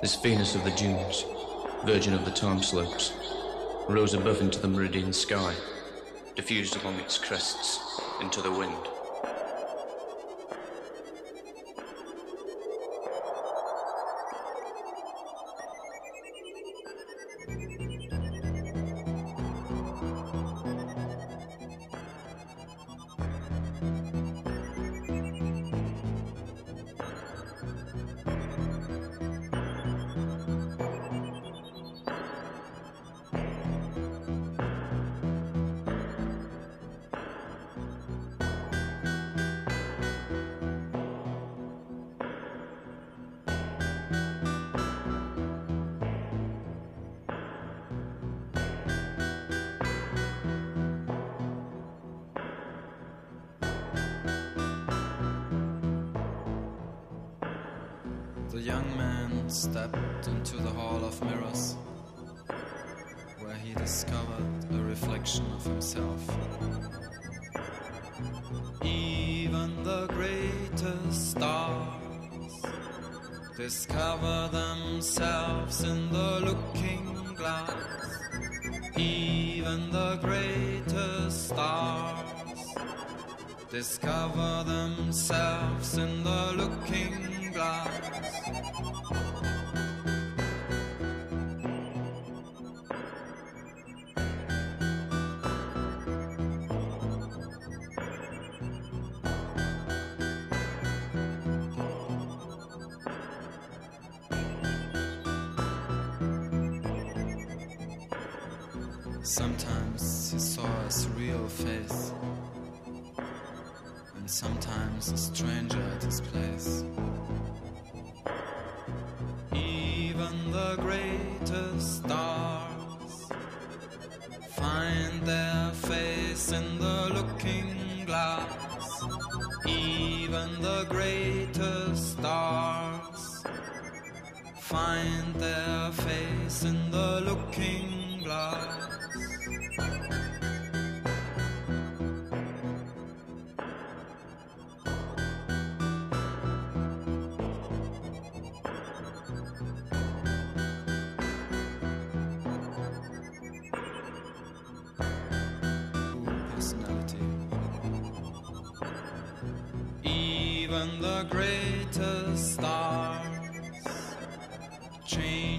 This Venus of the dunes, virgin of the time slopes, rose above into the meridian sky, diffused along its crests into the wind.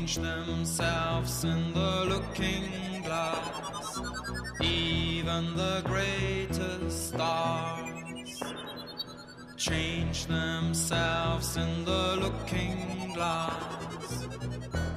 change themselves in the looking glass. Even the greatest stars change themselves in the looking glass.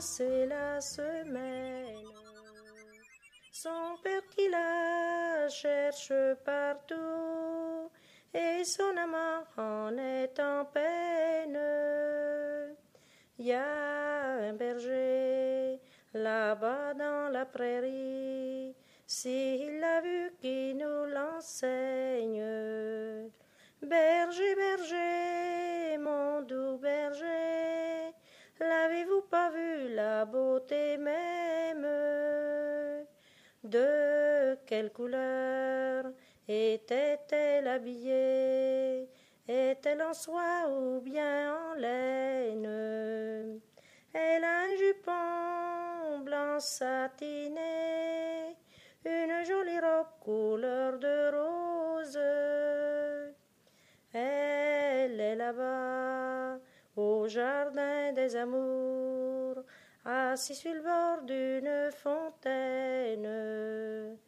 Passer la semaine. Son père qui la cherche partout et son amant en est en peine. Il y a un berger là-bas dans la prairie, s'il l'a vu qui nous l'enseigne. Berger, berger, mon doux berger, l'avez-vous pas vu la beauté même De quelle couleur était-elle habillée? Est-elle en soie ou bien en laine? Elle a un jupon blanc satiné, une jolie robe couleur de rose. Elle est là-bas, au jardin des amours, assise sur le bord d'une fontaine.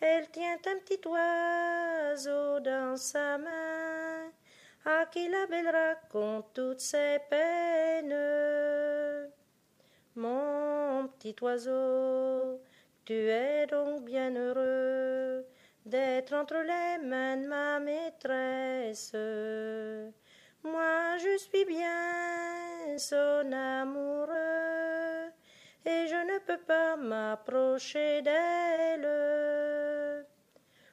Elle tient un petit oiseau dans sa main, à qui la belle raconte toutes ses peines. Mon petit oiseau, tu es donc bien heureux d'être entre les mains de ma maîtresse. Moi, je suis bien son amoureux et je ne peux pas m'approcher d'elle.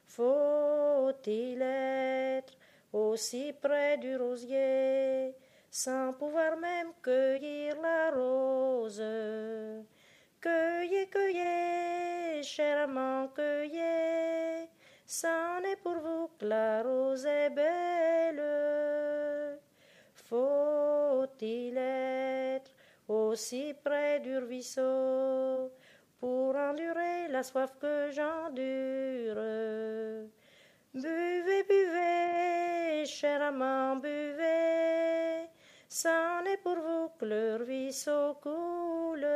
Faut-il être aussi près du rosier sans pouvoir même cueillir la rose? Cueillez, cueillez, chèrement cueillez, c'en est pour vous que la rose est belle. Faut-il être aussi près du ruisseau pour endurer la soif que j'endure? Buvez, buvez, cher amant, buvez, c'en est pour vous que le ruisseau coule.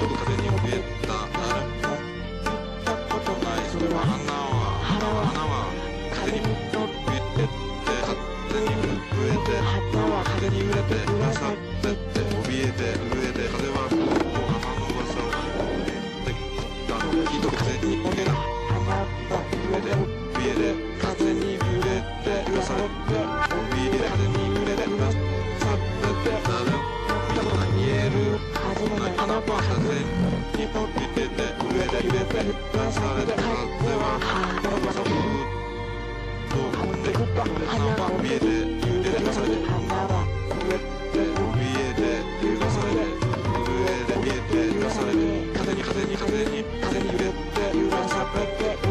こに怯えた誰もないそれは花は花は風に怯えて勝手に震えて花は風に揺れてなさってて怯えて風に風に風に風に揺れて揺らされて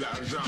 l'argent.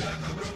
Black,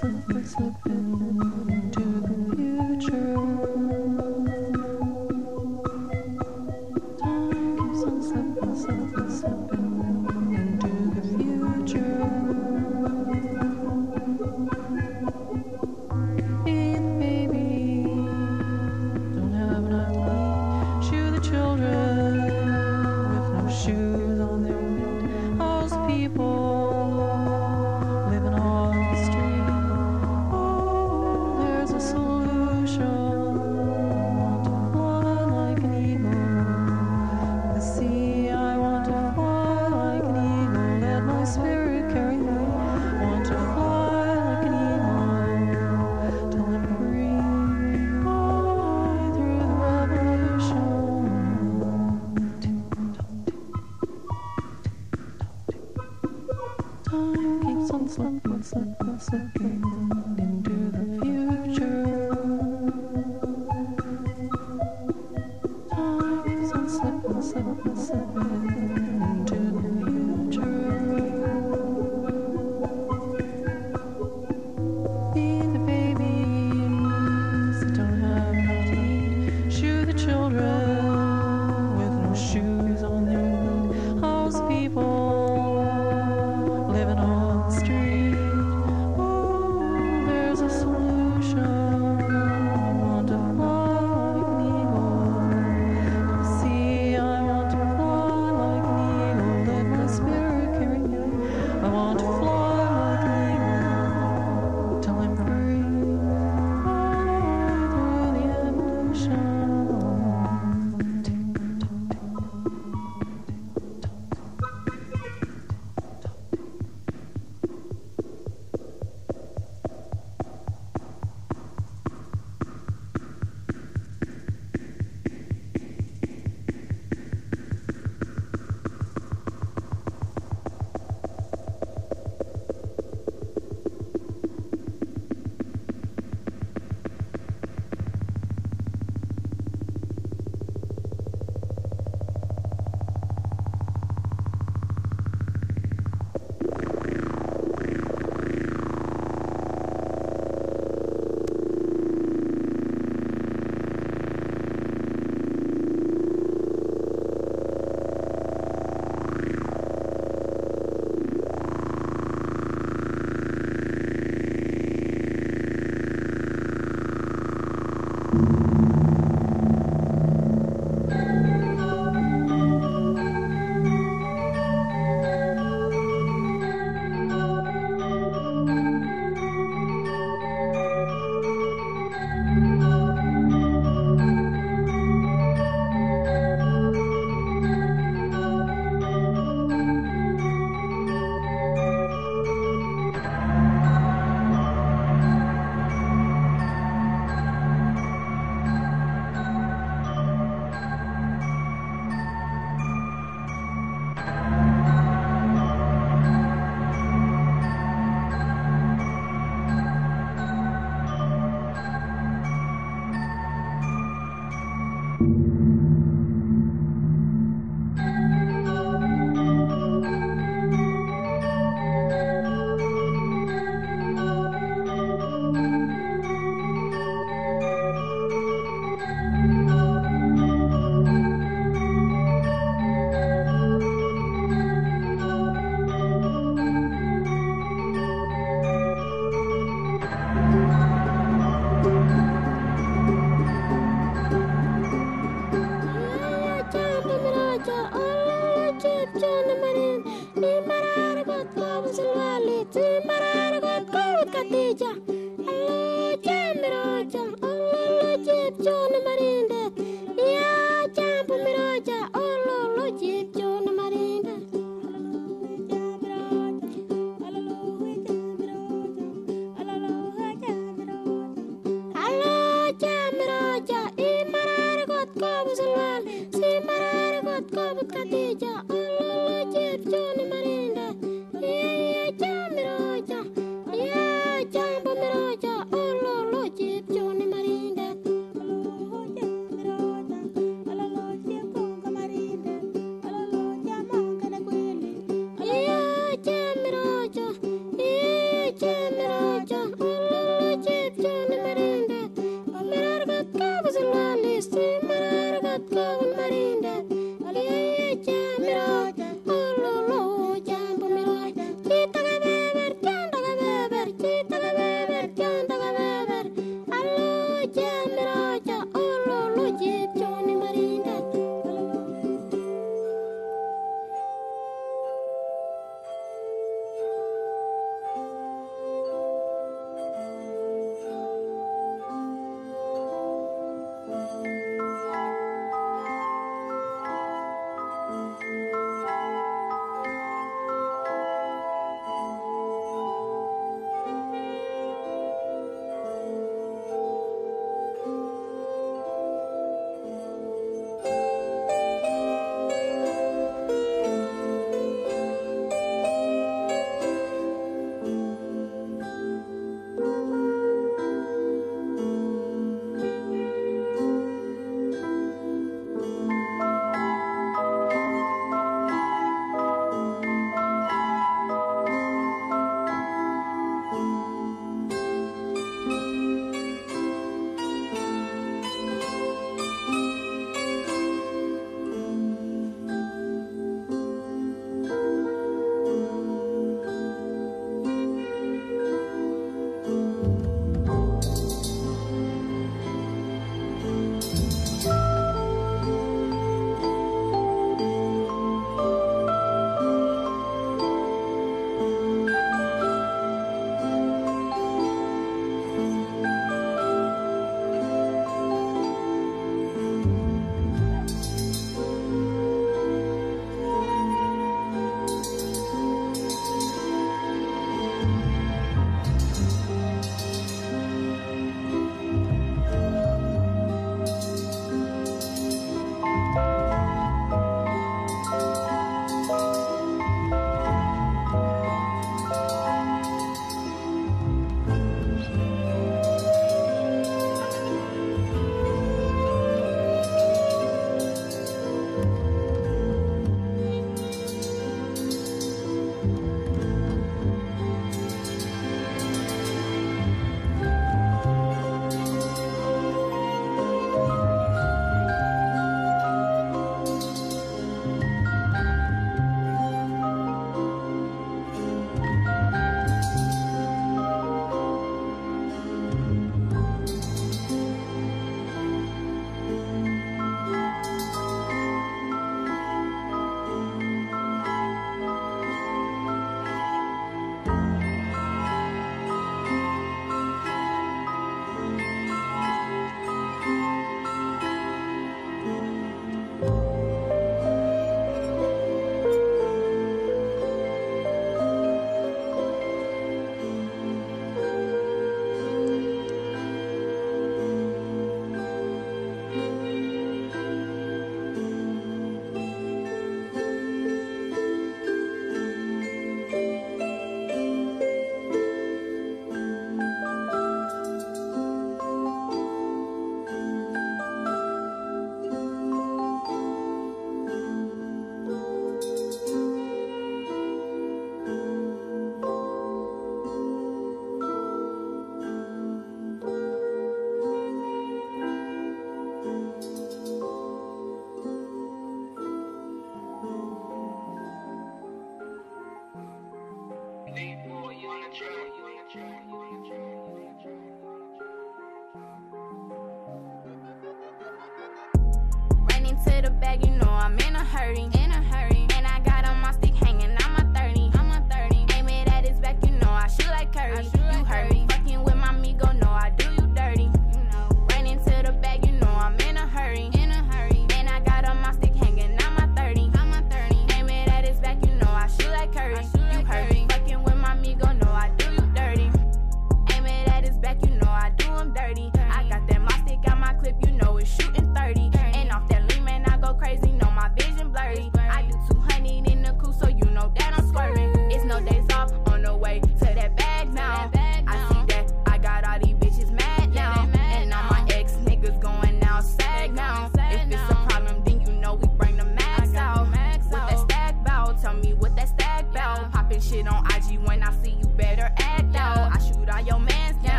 super, super. 睡觉。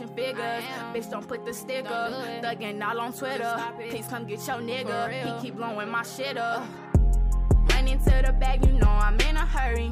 touching figures. Bitch, don't put the sticker. Thugging all on Twitter. Please come get your nigga. He keep blowing my shit up. Run into the bag, you know I'm in a hurry.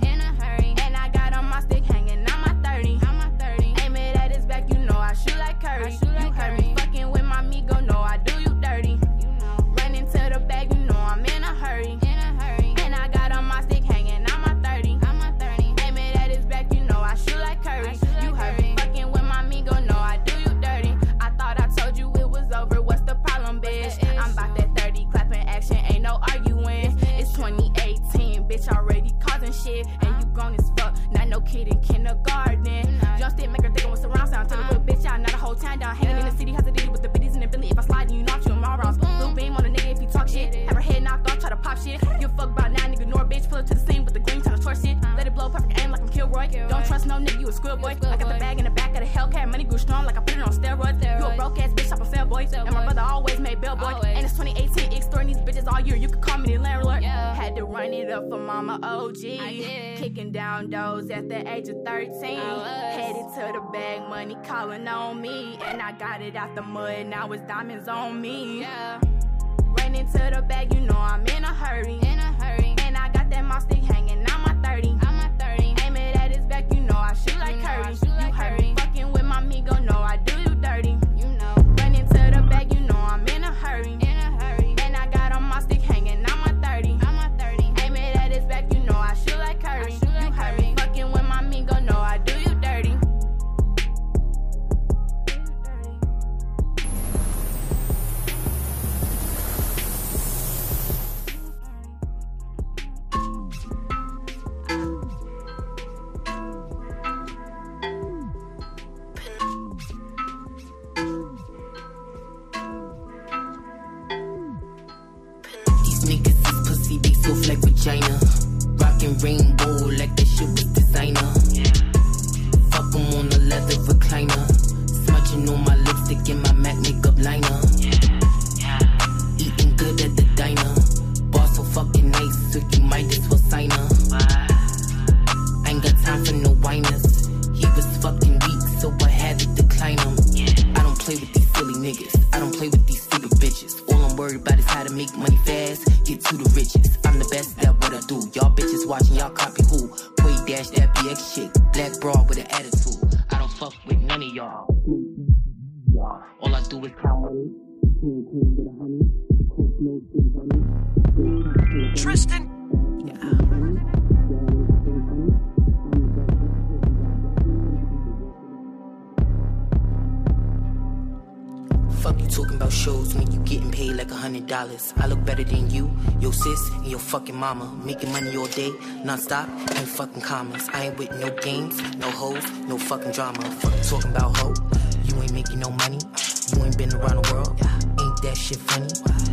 diamonds on me. get to the riches. I'm the best at what I do. Y'all bitches watching, y'all copy who? Quay dash that BX shit. Black broad with an attitude. I don't fuck with none of y'all. All I do is count money. Tristan Fuck you talking about shows when you getting paid like a hundred dollars. I look better than you, your sis, and your fucking mama. Making money all day, non-stop, ain't fucking commas. I ain't with no games, no hoes, no fucking drama. Fuck you talking about hoe, you ain't making no money. You ain't been around the world, ain't that shit funny?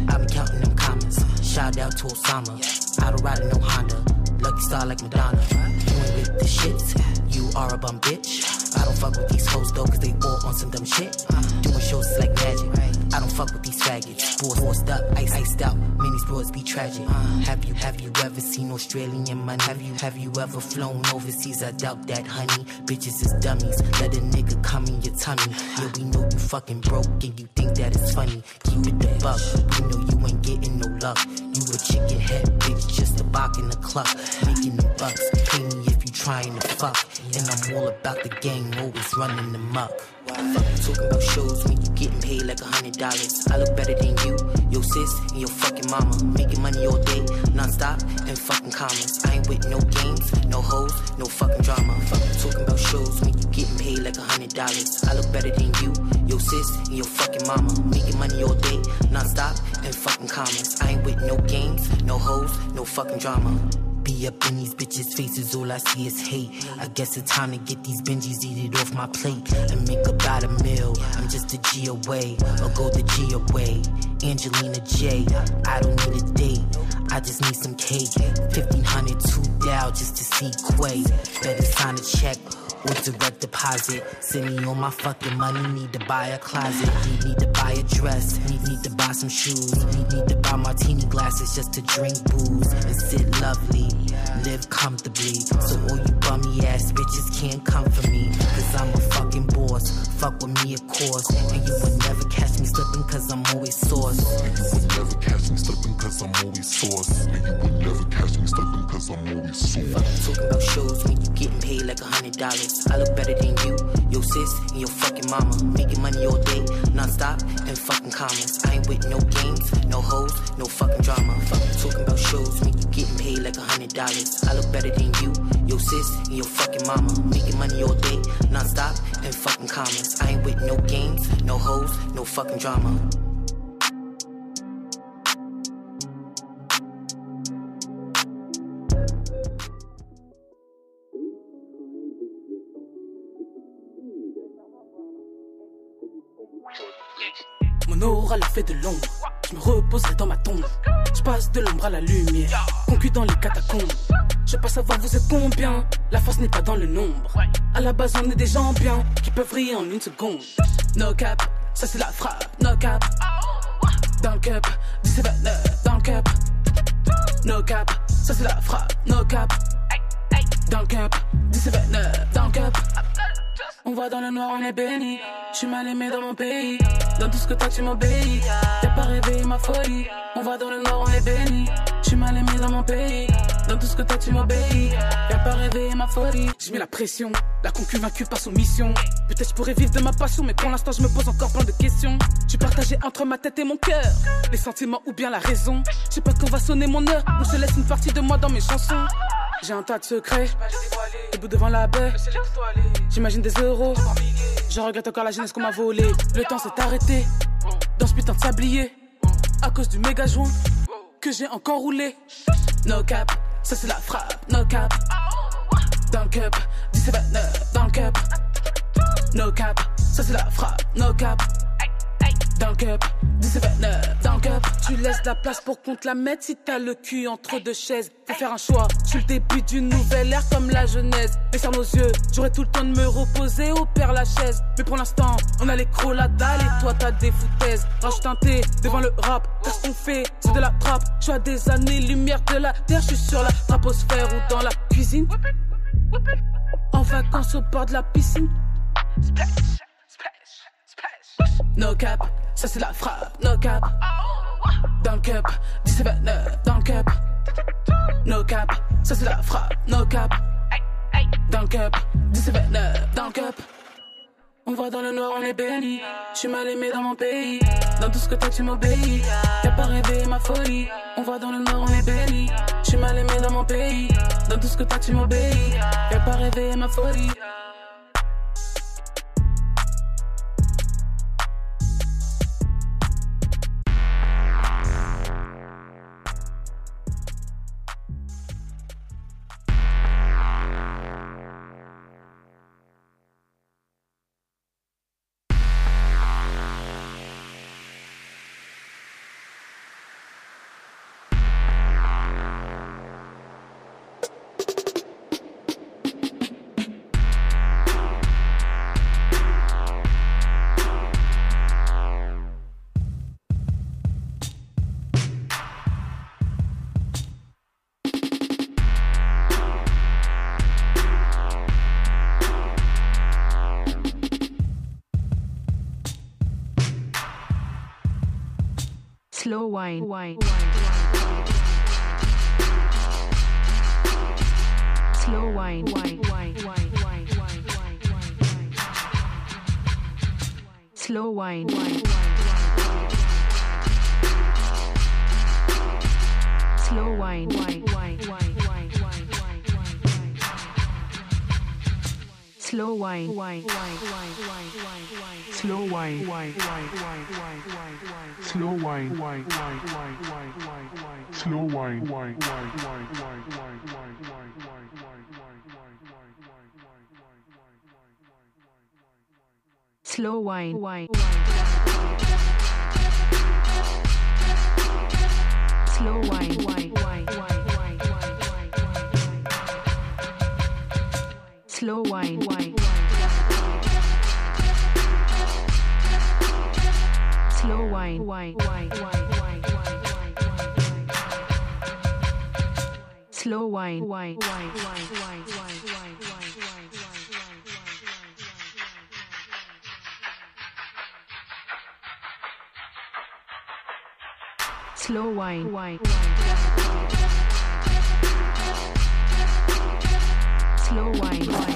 I been counting them commas. Shout out to Osama, I don't ride in no Honda. Lucky star like Madonna. You ain't with the shit. you are a bum bitch. I don't fuck with these hoes though, cause they war on some dumb shit. Doing shows is like magic. I don't fuck with these faggots. Boys forced up, ice iced out. Many sports be tragic. Have you have you ever seen Australian money? Have you have you ever flown overseas? I doubt that, honey. Bitches is dummies. Let a nigga come in your tummy. Yeah, we know you fucking broke and you think that it's funny. Keep it the buck. We know you ain't getting no luck. You a chicken head bitch, just a box in the club, making the bucks. Pay me trying to fuck. And I'm all about the gang, always running the muck. Fuck talking about shows when you getting paid like a hundred dollars. I look better than you, your sis, and your fucking mama. Making money all day, non-stop, and fucking commas. I ain't with no games, no hoes, no fucking drama. Fuck talking about shows when you getting paid like a hundred dollars. I look better than you, your sis, and your fucking mama. Making money all day, non-stop, and fucking commas. I ain't with no games, no hoes, no fucking drama. Be up in these bitches' faces, all I see is hate. I guess it's time to get these Benjis, eat it off my plate, and make about a meal. I'm just a G away, or go the G away. Angelina J, I don't need a date, I just need some cake. 1500 two down just to see Quay. Better sign a check or direct deposit. Send me all my fucking money, need to buy a closet. Need, need to buy a dress, need, need to buy some shoes. Need, need to buy martini glasses just to drink booze and sit lovely. Live comfortably, so all you bummy ass bitches can't come for me. Cause I'm a fucking boss. Fuck with me, of course. And you would never catch me slipping cause I'm always sauce. And you would never catch me slipping cause I'm always sauce. And you would never catch me slipping cause I'm always sauce. Talking about shows when you getting paid like a hundred dollars. I look better than you, your sis, and your fucking mama. Making money all day, non-stop, and fucking commas. I ain't with no games, no hoes, no fucking drama. Fuck talking about shows when you getting paid like a hundred dollars. I look better than you, your sis, and your fucking mama. Making money all day, non-stop, and fucking commas. I ain't with no games, no hoes, no fucking drama. Mon aura l'a fait de l'ombre. Je me reposerai dans ma tombe. Je passe de l'ombre à la lumière. Concu dans les catacombes. Je pas savoir vous êtes combien. La force n'est pas dans le nombre. À la base, on est des gens bien qui peuvent rire en une seconde. No cap, ça c'est la frappe. No cap. Dans le cup, 17 dans le cup. No cap, ça c'est la frappe. No cap. Dans le cup, 17 dans le cup. On va dans le noir, on est béni. Suis mal aimé dans mon pays. Dans tout ce que t'as, tu m'obéis. T'as pas réveillé ma folie. On va dans le noir, on est béni. Suis mal aimé dans mon pays. Dans tout ce que t'as, tu m'obéis. T'as pas réveillé ma folie. Je mets la pression. La concu vaincue par soumission. Peut-être je pourrais vivre de ma passion, mais pour l'instant, je me pose encore plein de questions. Suis partagé entre ma tête et mon cœur. Les sentiments ou bien la raison. Je sais pas quand va sonner mon heure. Ou je laisse une partie de moi dans mes chansons. J'ai un tas de secrets. Debout devant la baie. J'imagine des euros. Je regrette encore la jeunesse qu'on m'a volée. Le temps s'est arrêté. Dans ce putain de sablier. À cause du méga joint que j'ai encore roulé. No cap, ça c'est la frappe. No cap. Dans le cup, 17 dans le cup. No cap, ça c'est la frappe. No cap. Dans le cup, 17 dans le cup. Tu laisses la place pour qu'on te la mette si t'as le cul entre deux chaises. Faut faire un choix. Je suis le début d'une nouvelle ère comme la jeunesse. Baissant nos yeux, j'aurais tout le temps de me reposer au père la chaise. Mais pour l'instant, on a les crocs, la dalle et toi t'as des foutaises. Range teinté devant le rap. Qu'est-ce qu'on fait? C'est de la trappe. Je suis à des années lumière de la terre. Je suis sur la traposphère ou dans la cuisine. En vacances au bord de la piscine. No cap, ça c'est la frappe. No cap. Dans le cup, 17 dans le cup. No cap, ça c'est la frappe. No cap. Dans le cup, 17 dans le cup. On va dans le noir, on est béni. Je suis mal aimé dans mon pays. Dans tout ce que t'as, tu m'obéis. T'as pas rêvé ma folie. On va dans le noir, on est béni. Je suis mal aimé dans mon pays. Dans tout ce que t'as, tu m'obéis. T'as pas rêvé ma folie. Slow wine. wine. Slow wine. wine. wine. wine. wine. wine. wine. Slow wine. wine. Slow wine. wine. slow wine. Slow wine. Slow wine. Slow wine. Slow wine. Slow wine. Slow wine. Slow wine. wine. Slow wine. wine. wine. wine. Slow wine. wine. wine. wine. wine. wine. wine. slow wine. wine. wine. Wine, wine,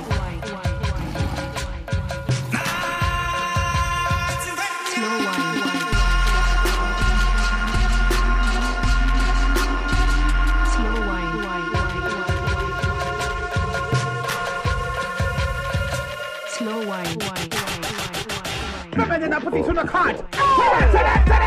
Women in a position to cut.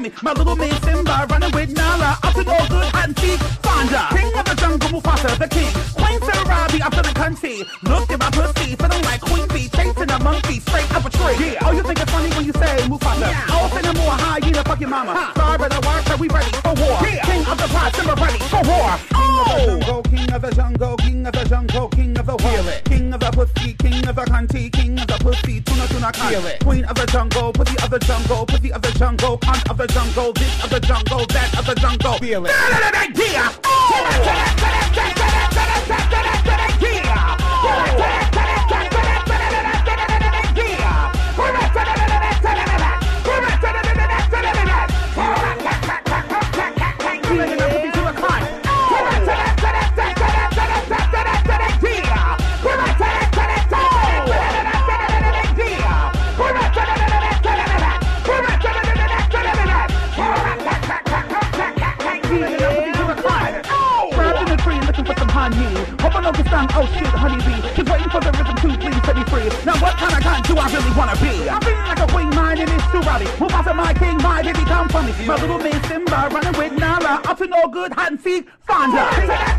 Me. My little man Simba running with Nala. Up to no good, seek, Fonda. King of the jungle, Mufasa, the king. Queen Sarabi, I'm feeling cunty. Look at my pussy, feeling like Queen Bee, chasing a monkey straight up a tree. Yeah, oh, you think it's funny when you say Mufasa? Yeah. Oh, say no more hyena, fuck your mama. Sorry, tuna. Queen of the jungle, of the jungle, pussy of the jungle, cunt of the jungle, this of the jungle, that of the jungle. Feel it. Yeah. Oh! Trapped Sun, oh shit, honeybee. Just waiting for the rhythm to please set me free. Now what kind of cunt do I really wanna be? I'm feeling like a queen, my name is Sue Raleigh. Move out to my king, my baby, come for me. My little man Simba running with Nala. Up to no good, hide and seek, Fonda.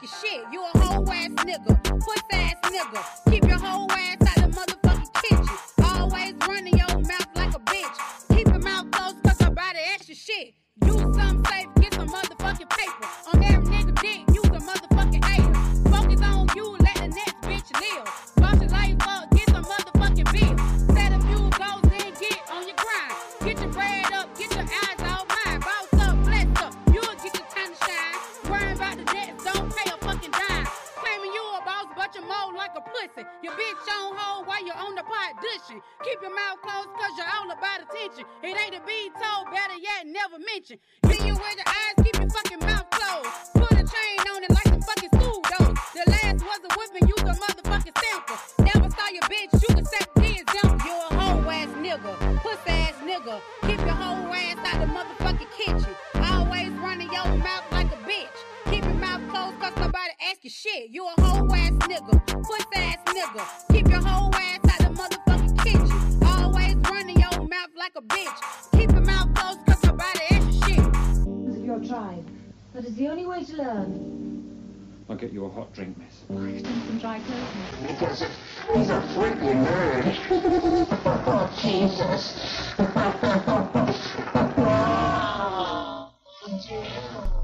your shit. You a whole ass nigga, puss ass nigga. Keep your pussy. Your bitch on hold while you're on the pot dishing? Keep your mouth closed cause you're all about attention. It ain't a be told, better yet, never mention. See you with your eyes, keep your fucking mouth closed. Put a chain on it like some fucking school though. The last was a whipping, you the motherfucking sample. Never saw your bitch, you the set kids dump. You a hoe ass nigga, puss ass nigga. your shit. You a whole ass nigga, puss ass nigga. Keep your whole ass out the motherfucking kitchen. Always running your mouth like a bitch. Keep your mouth closed, cause your body extra shit. Your tribe. That is the only way to learn. I'll get you a hot drink, miss. Oh, I need some dry clothes. Because it, he's a freaking nerd. oh, Jesus. Oh,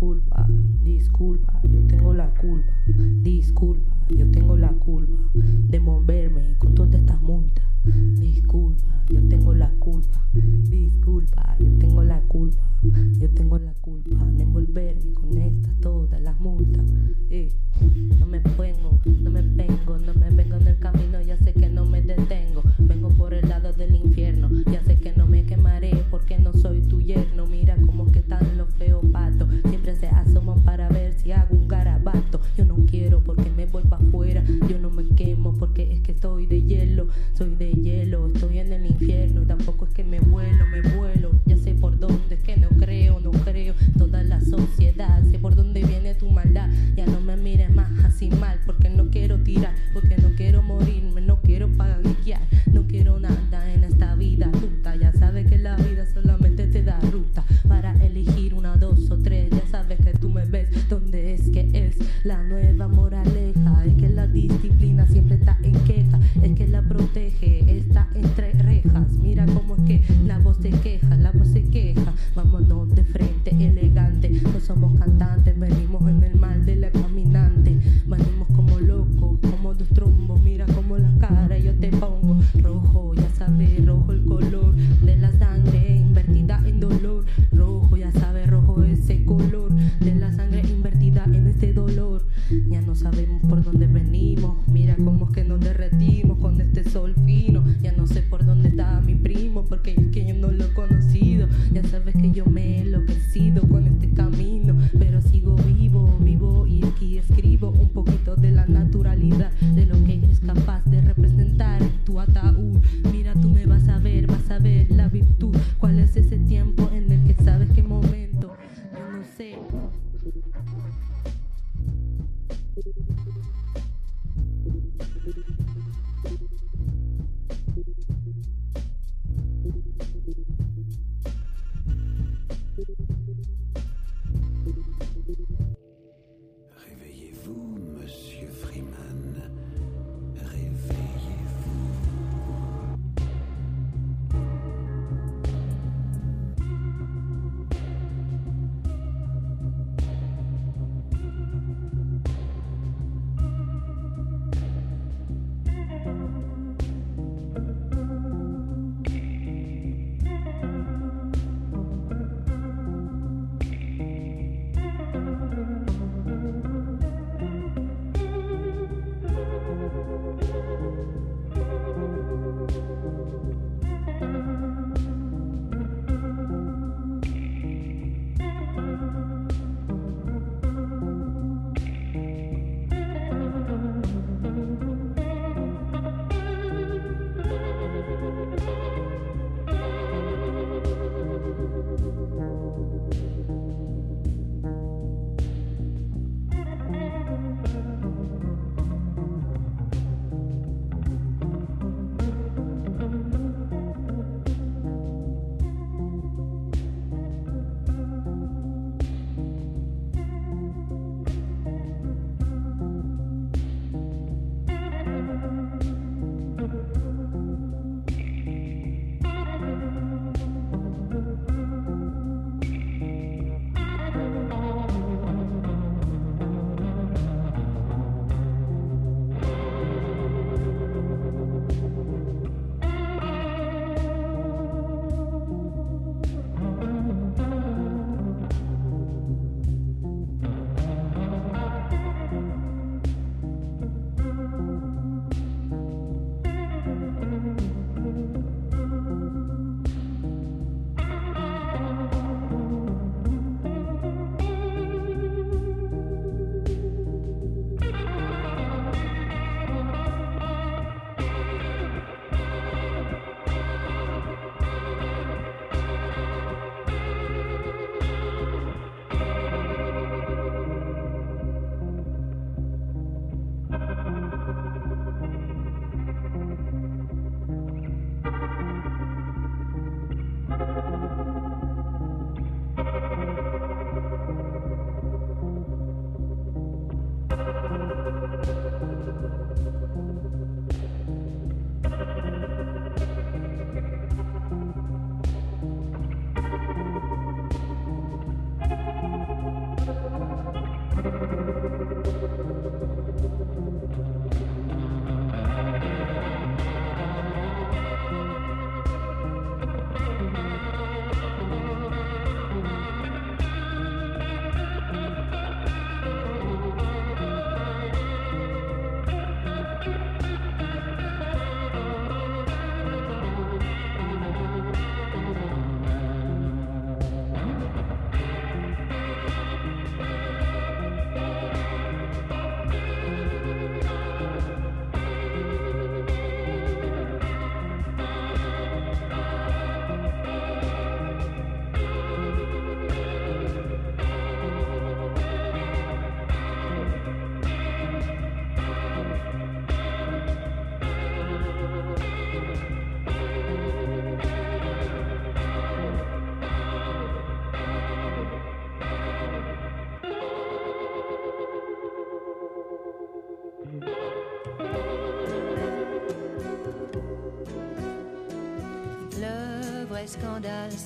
culpa, disculpa, yo tengo la culpa, disculpa.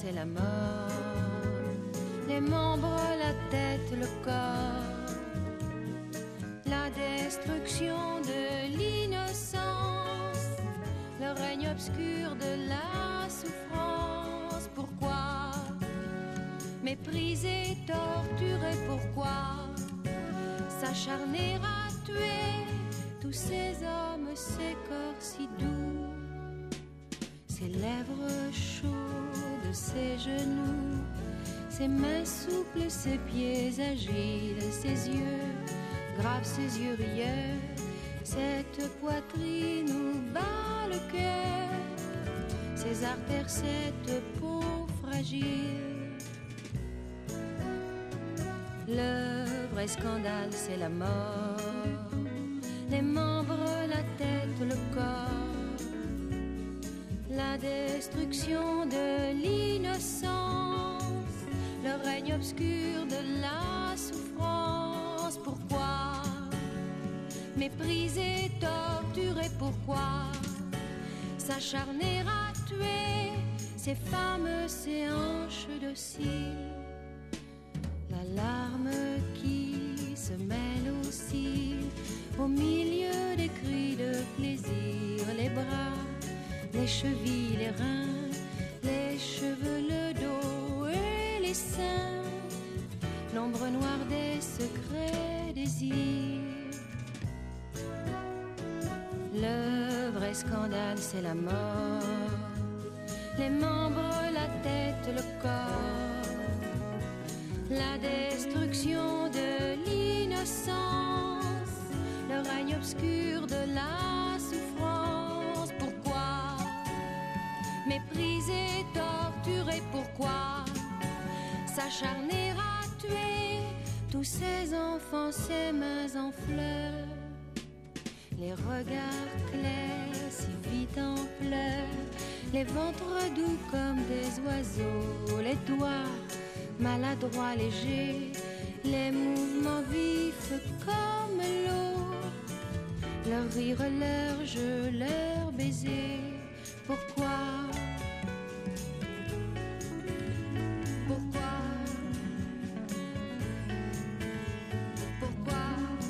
C'est la mort. Les membres, la tête, le corps. La destruction de l'innocence. Le règne obscur de la souffrance. Pourquoi Mépriser, torturer, pourquoi S'acharner à tuer tous ces hommes, ces corps si doux ses lèvres chaudes, ses genoux, ses mains souples, ses pieds agiles, ses yeux graves, ses yeux rieurs, cette poitrine où bat le cœur, ses artères, cette peau fragile. Le vrai scandale, c'est la mort, les membres, la tête, le corps la destruction de l'innocence, le règne obscur de la souffrance. Pourquoi mépriser, torturer? Pourquoi s'acharner à tuer ces femmes, ces hanches dociles La larme qui se mêle aussi au milieu des cris de plaisir, les bras les chevilles, les reins, les cheveux, le dos et les seins, l'ombre noire des secrets désirs. Le vrai scandale, c'est la mort, les membres, la tête, le corps, la destruction de l'innocence, le règne obscur de la mépriser, torturer, pourquoi s'acharner à tuer tous ces enfants, ces mains en fleurs, les regards clairs si vite en pleurs, les ventres doux comme des oiseaux, les doigts maladroits, légers, les mouvements vifs comme l'eau, leur rire, leur jeu, leur baiser. Pourquoi? Pourquoi? Pourquoi?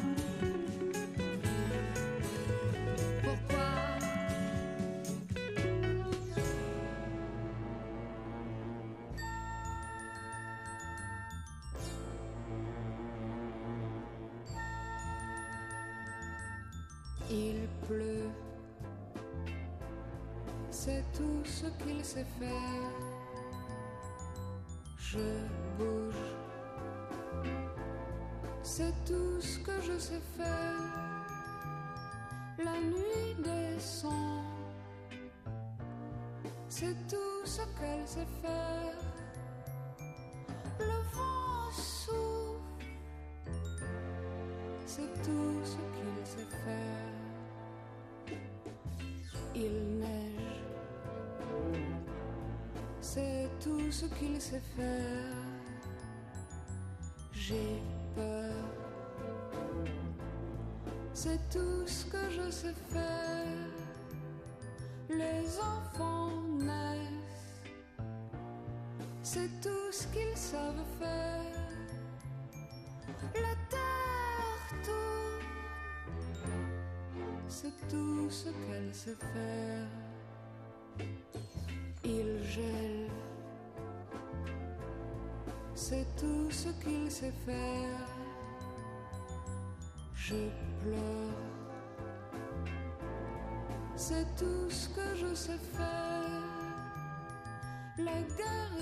C'est tout ce qu'il sait faire. Je bouge, c'est tout ce que je sais faire. La nuit descend, c'est tout ce qu'elle sait faire. Le vent souffle, c'est tout ce qu'il sait faire. Il neige, c'est tout ce qu'il sait faire. J'ai peur, c'est tout ce que je sais faire. Les enfants naissent, c'est tout ce qu'ils savent faire. La terre tourne, c'est tout ce qu'elle sait faire. Il gèle, c'est tout ce qu'il sait faire. Je pleure, c'est tout ce que je sais faire. La guerre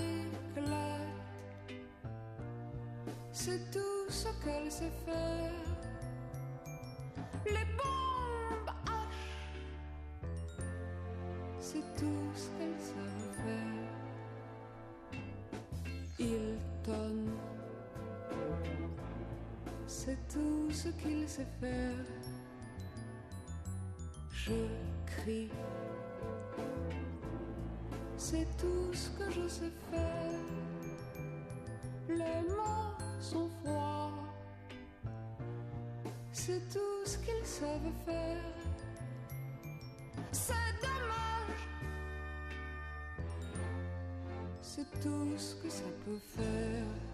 éclate, c'est tout ce qu'elle sait faire. Les bombes H, c'est tout ce ce qu'il sait faire. Je crie, c'est tout ce que je sais faire. Les mots sont froids, c'est tout ce qu'ils savent faire. C'est dommage, c'est tout ce que ça peut faire.